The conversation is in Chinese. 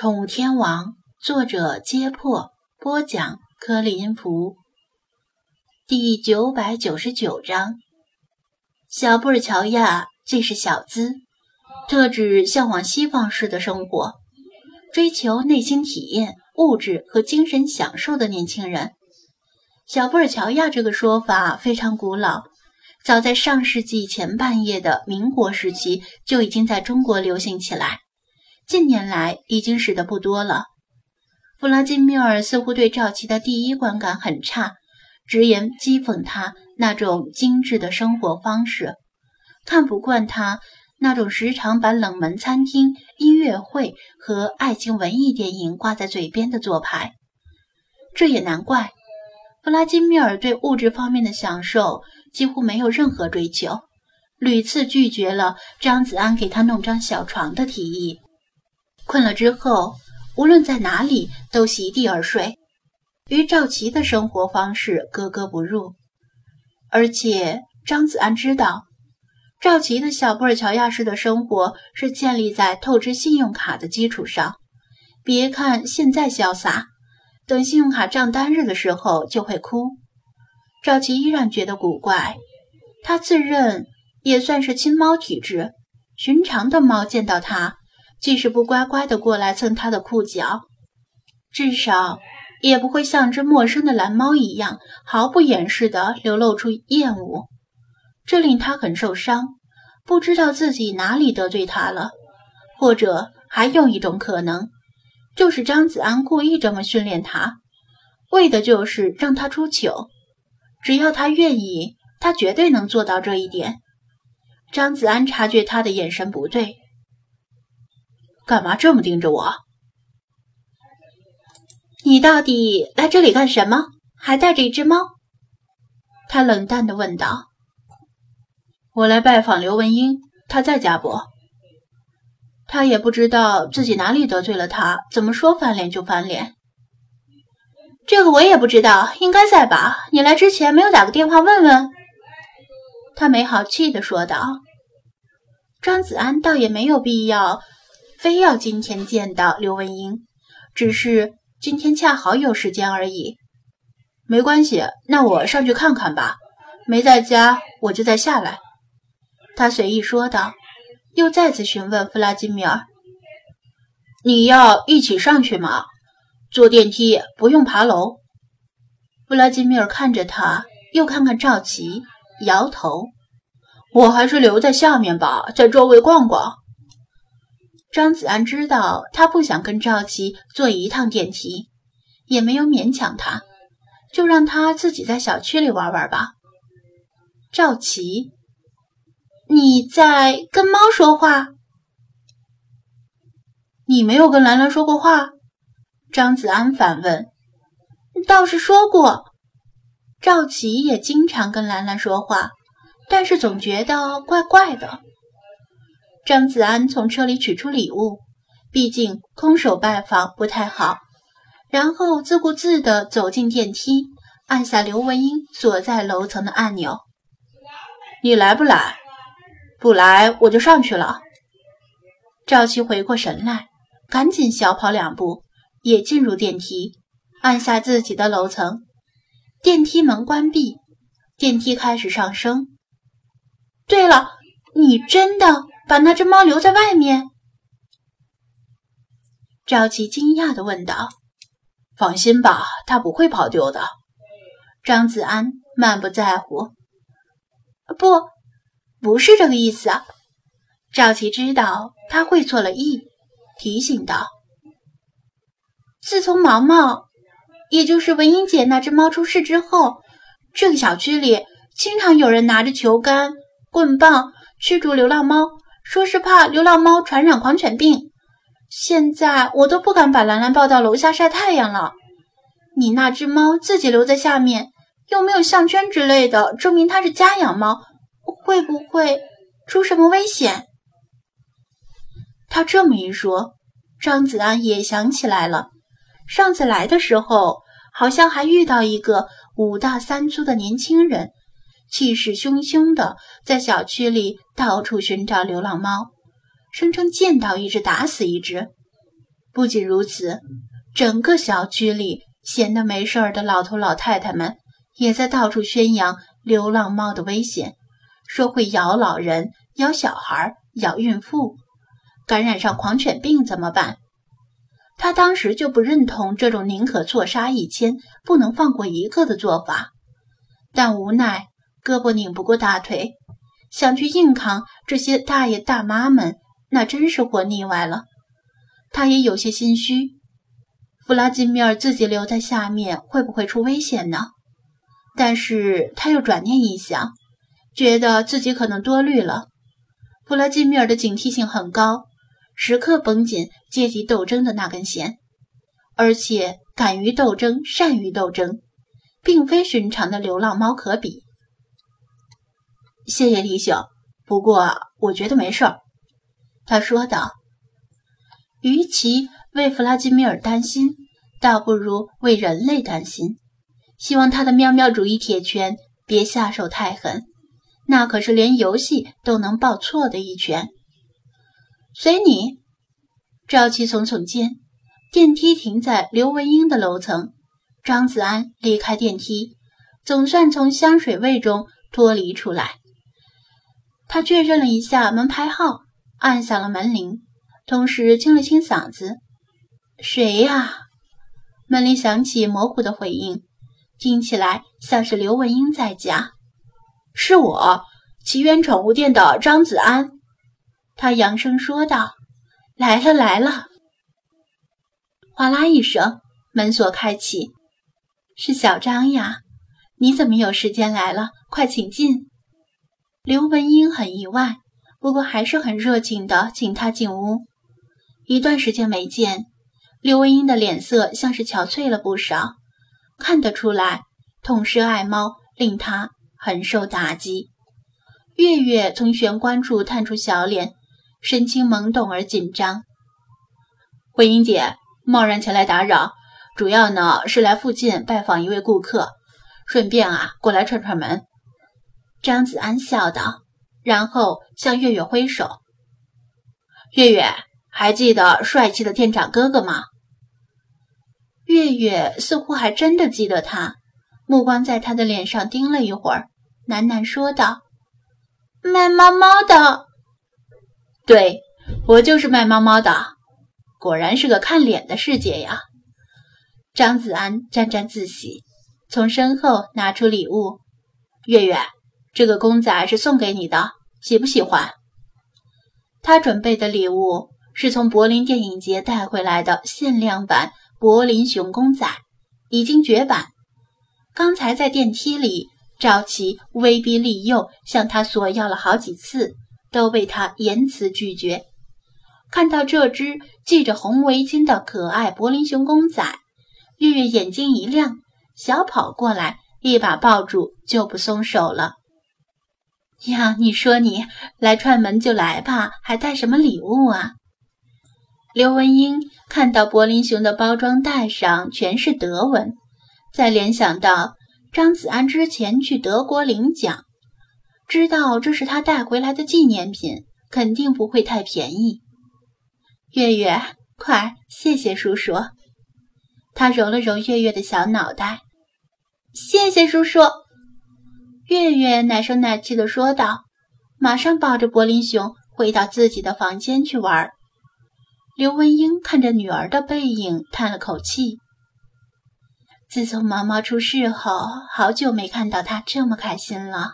宠物天王，作者：揭破，播讲：柯林福。第九百九十九章，小布尔乔亚既是小资，特指向往西方式的生活，追求内心体验、物质和精神享受的年轻人。小布尔乔亚这个说法非常古老。早在上世纪前半叶的民国时期就已经在中国流行起来，近年来已经使得不多了。弗拉基米尔似乎对赵琦的第一观感很差，直言讥讽他那种精致的生活方式，看不惯他那种时常把冷门餐厅、音乐会和爱情文艺电影挂在嘴边的做派。这也难怪，弗拉基米尔对物质方面的享受。几乎没有任何追求，屡次拒绝了张子安给他弄张小床的提议。困了之后，无论在哪里都席地而睡，与赵琪的生活方式格格不入。而且张子安知道，赵琪的小布尔乔亚式的生活是建立在透支信用卡的基础上。别看现在潇洒，等信用卡账单日的时候就会哭。赵琪依然觉得古怪，他自认也算是亲猫体质，寻常的猫见到他，即使不乖乖的过来蹭他的裤脚，至少也不会像只陌生的蓝猫一样毫不掩饰的流露出厌恶，这令他很受伤，不知道自己哪里得罪他了，或者还有一种可能，就是张子安故意这么训练他，为的就是让他出糗。只要他愿意，他绝对能做到这一点。张子安察觉他的眼神不对，干嘛这么盯着我？你到底来这里干什么？还带着一只猫？他冷淡的问道。我来拜访刘文英，他在家不？他也不知道自己哪里得罪了他，怎么说翻脸就翻脸。这个我也不知道，应该在吧？你来之前没有打个电话问问？他没好气地说道。张子安倒也没有必要，非要今天见到刘文英，只是今天恰好有时间而已。没关系，那我上去看看吧。没在家，我就再下来。他随意说道，又再次询问弗拉基米尔：“你要一起上去吗？”坐电梯不用爬楼。弗拉基米尔看着他，又看看赵琪，摇头：“我还是留在下面吧，在周围逛逛。”张子安知道他不想跟赵琪坐一趟电梯，也没有勉强他，就让他自己在小区里玩玩吧。赵琪，你在跟猫说话？你没有跟兰兰说过话？张子安反问：“倒是说过，赵琪也经常跟兰兰说话，但是总觉得怪怪的。”张子安从车里取出礼物，毕竟空手拜访不太好，然后自顾自地走进电梯，按下刘文英所在楼层的按钮：“你来不来？不来我就上去了。”赵琪回过神来，赶紧小跑两步。也进入电梯，按下自己的楼层，电梯门关闭，电梯开始上升。对了，你真的把那只猫留在外面？赵琪惊讶地问道。放心吧，它不会跑丢的。张子安满不在乎。不，不是这个意思。赵琪知道他会错了意，提醒道。自从毛毛，也就是文英姐那只猫出事之后，这个小区里经常有人拿着球杆、棍棒驱逐流浪猫，说是怕流浪猫传染狂犬病。现在我都不敢把兰兰抱到楼下晒太阳了。你那只猫自己留在下面，又没有项圈之类的证明它是家养猫，会不会出什么危险？他这么一说，张子安也想起来了。上次来的时候，好像还遇到一个五大三粗的年轻人，气势汹汹的在小区里到处寻找流浪猫，声称见到一只打死一只。不仅如此，整个小区里闲得没事儿的老头老太太们也在到处宣扬流浪猫的危险，说会咬老人、咬小孩、咬孕妇，感染上狂犬病怎么办？他当时就不认同这种宁可错杀一千，不能放过一个的做法，但无奈胳膊拧不过大腿，想去硬扛这些大爷大妈们，那真是活腻歪了。他也有些心虚，弗拉基米尔自己留在下面会不会出危险呢？但是他又转念一想，觉得自己可能多虑了。弗拉基米尔的警惕性很高。时刻绷紧阶级斗争的那根弦，而且敢于斗争、善于斗争，并非寻常的流浪猫可比。谢谢提醒，不过我觉得没事儿。”他说道。与其为弗拉基米尔担心，倒不如为人类担心。希望他的喵喵主义铁拳别下手太狠，那可是连游戏都能报错的一拳。随你，朝气耸耸间，电梯停在刘文英的楼层。张子安离开电梯，总算从香水味中脱离出来。他确认了一下门牌号，按响了门铃，同时清了清嗓子：“谁呀？”门铃响起模糊的回应，听起来像是刘文英在家。“是我，奇缘宠物店的张子安。”他扬声说道：“来了，来了！”哗啦一声，门锁开启。是小张呀，你怎么有时间来了？快请进。刘文英很意外，不过还是很热情的请他进屋。一段时间没见，刘文英的脸色像是憔悴了不少，看得出来，痛失爱猫令他很受打击。月月从玄关处探出小脸。神情懵懂而紧张，慧英姐贸然前来打扰，主要呢是来附近拜访一位顾客，顺便啊过来串串门。张子安笑道，然后向月月挥手。月月还记得帅气的店长哥哥吗？月月似乎还真的记得他，目光在他的脸上盯了一会儿，喃喃说道：“卖猫猫的。”对我就是卖猫猫的，果然是个看脸的世界呀！张子安沾沾自喜，从身后拿出礼物。月月，这个公仔是送给你的，喜不喜欢？他准备的礼物是从柏林电影节带回来的限量版柏林熊公仔，已经绝版。刚才在电梯里，赵琪威逼利诱向他索要了好几次。都被他严词拒绝。看到这只系着红围巾的可爱柏林熊公仔，月月眼睛一亮，小跑过来，一把抱住，就不松手了。呀，你说你来串门就来吧，还带什么礼物啊？刘文英看到柏林熊的包装袋上全是德文，再联想到张子安之前去德国领奖。知道这是他带回来的纪念品，肯定不会太便宜。月月，快谢谢叔叔。他揉了揉月月的小脑袋，谢谢叔叔。月月奶声奶气的说道，马上抱着柏林熊回到自己的房间去玩。刘文英看着女儿的背影，叹了口气。自从毛毛出事后，好久没看到她这么开心了。